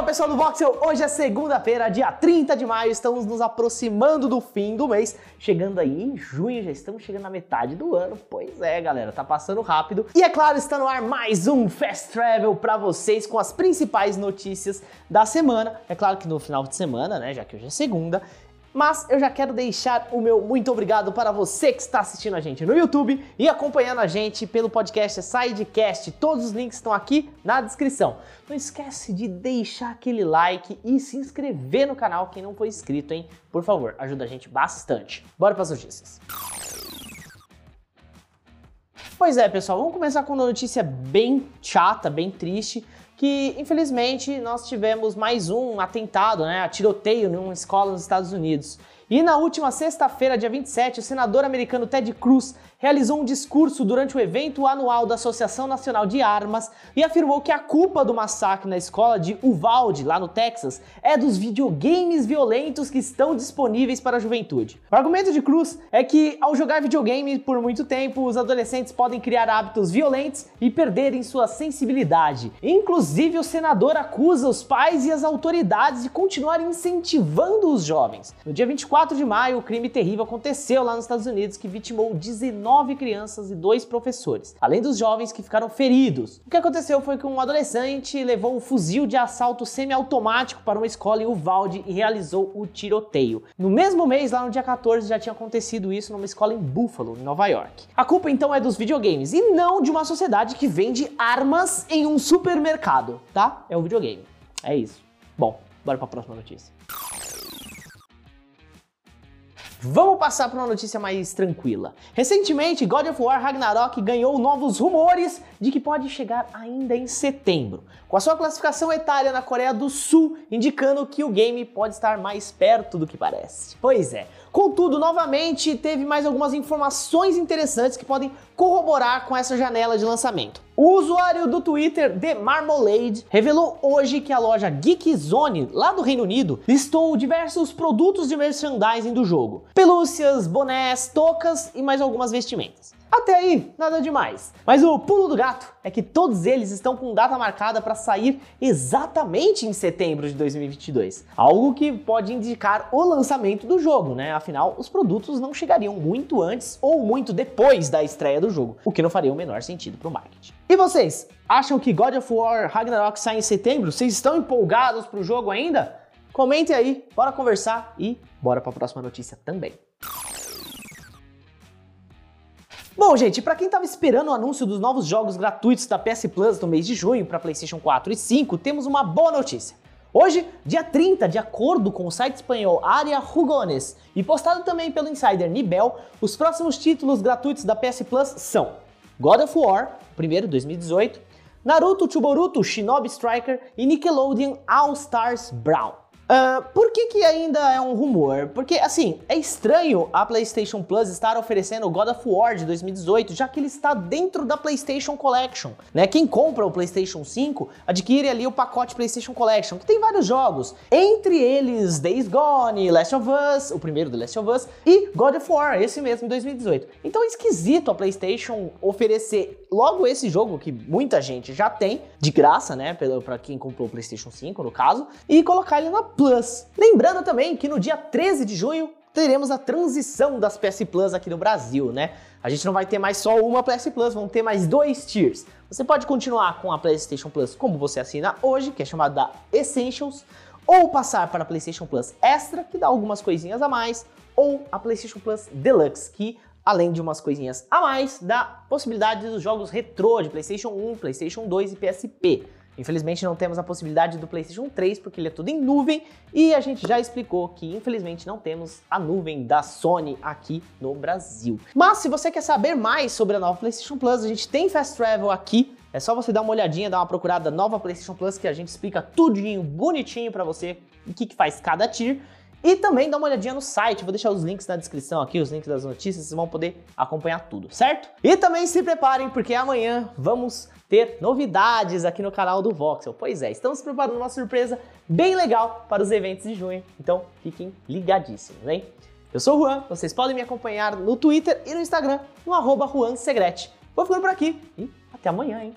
Fala pessoal do Voxel, hoje é segunda-feira, dia 30 de maio, estamos nos aproximando do fim do mês, chegando aí em junho, já estamos chegando na metade do ano, pois é galera, tá passando rápido. E é claro, está no ar mais um Fast Travel para vocês com as principais notícias da semana. É claro que no final de semana, né, já que hoje é segunda, mas eu já quero deixar o meu muito obrigado para você que está assistindo a gente no YouTube e acompanhando a gente pelo podcast Sidecast. Todos os links estão aqui na descrição. Não esquece de deixar aquele like e se inscrever no canal quem não foi inscrito, hein? Por favor, ajuda a gente bastante. Bora para as notícias. Pois é, pessoal, vamos começar com uma notícia bem chata, bem triste que infelizmente nós tivemos mais um atentado, né, tiroteio em uma escola nos Estados Unidos. E na última sexta-feira, dia 27, o senador americano Ted Cruz realizou um discurso durante o evento anual da Associação Nacional de Armas e afirmou que a culpa do massacre na escola de Uvalde, lá no Texas, é dos videogames violentos que estão disponíveis para a juventude. O argumento de Cruz é que ao jogar videogame por muito tempo, os adolescentes podem criar hábitos violentos e perderem sua sensibilidade. Inclusive, o senador acusa os pais e as autoridades de continuar incentivando os jovens. No dia 24 de maio, o crime terrível aconteceu lá nos Estados Unidos que vitimou 19 nove crianças e dois professores, além dos jovens que ficaram feridos. O que aconteceu foi que um adolescente levou um fuzil de assalto semiautomático para uma escola em Uvalde e realizou o tiroteio. No mesmo mês, lá no dia 14, já tinha acontecido isso numa escola em Buffalo, em Nova York. A culpa então é dos videogames e não de uma sociedade que vende armas em um supermercado, tá? É o videogame. É isso. Bom, bora para a próxima notícia. Vamos passar para uma notícia mais tranquila. Recentemente, God of War Ragnarok ganhou novos rumores de que pode chegar ainda em setembro, com a sua classificação etária na Coreia do Sul indicando que o game pode estar mais perto do que parece. Pois é. Contudo, novamente, teve mais algumas informações interessantes que podem corroborar com essa janela de lançamento. O usuário do Twitter The Marmalade revelou hoje que a loja Geek Zone, lá do Reino Unido, listou diversos produtos de merchandising do jogo: pelúcias, bonés, tocas e mais algumas vestimentas. Até aí, nada demais. Mas o pulo do gato é que todos eles estão com data marcada para sair exatamente em setembro de 2022. Algo que pode indicar o lançamento do jogo, né? Afinal, os produtos não chegariam muito antes ou muito depois da estreia do jogo, o que não faria o menor sentido para o marketing. E vocês, acham que God of War Ragnarok sai em setembro? Vocês estão empolgados para o jogo ainda? Comentem aí, bora conversar e bora para a próxima notícia também. Bom, gente, para quem estava esperando o anúncio dos novos jogos gratuitos da PS Plus no mês de junho para PlayStation 4 e 5, temos uma boa notícia. Hoje, dia 30, de acordo com o site espanhol Área Rugones e postado também pelo insider Nibel, os próximos títulos gratuitos da PS Plus são God of War, primeiro 2018, Naruto Chuboruto Shinobi Striker e Nickelodeon All Stars Brown. Uh, por que, que ainda é um rumor? Porque, assim, é estranho a PlayStation Plus estar oferecendo God of War de 2018, já que ele está dentro da PlayStation Collection, né? Quem compra o PlayStation 5 adquire ali o pacote PlayStation Collection, que tem vários jogos, entre eles Days Gone, Last of Us, o primeiro do Last of Us, e God of War, esse mesmo, em 2018. Então é esquisito a PlayStation oferecer logo esse jogo, que muita gente já tem, de graça, né? Para quem comprou o PlayStation 5, no caso, e colocar ele na Plus. Lembrando também que no dia 13 de junho teremos a transição das PS Plus aqui no Brasil, né? A gente não vai ter mais só uma PS Plus, vão ter mais dois tiers. Você pode continuar com a PlayStation Plus como você assina hoje, que é chamada da Essentials, ou passar para a PlayStation Plus Extra, que dá algumas coisinhas a mais, ou a PlayStation Plus Deluxe, que além de umas coisinhas a mais, dá possibilidade dos jogos retrô de PlayStation 1, PlayStation 2 e PSP. Infelizmente não temos a possibilidade do PlayStation 3 porque ele é tudo em nuvem e a gente já explicou que infelizmente não temos a nuvem da Sony aqui no Brasil. Mas se você quer saber mais sobre a nova PlayStation Plus, a gente tem Fast Travel aqui. É só você dar uma olhadinha, dar uma procurada nova PlayStation Plus que a gente explica tudinho, bonitinho para você o que, que faz cada tier. E também dá uma olhadinha no site, vou deixar os links na descrição aqui, os links das notícias, vocês vão poder acompanhar tudo, certo? E também se preparem, porque amanhã vamos ter novidades aqui no canal do Voxel. Pois é, estamos preparando uma surpresa bem legal para os eventos de junho, então fiquem ligadíssimos, hein? Eu sou o Juan, vocês podem me acompanhar no Twitter e no Instagram, no arroba Juan Segrete. Vou ficando por aqui e até amanhã, hein?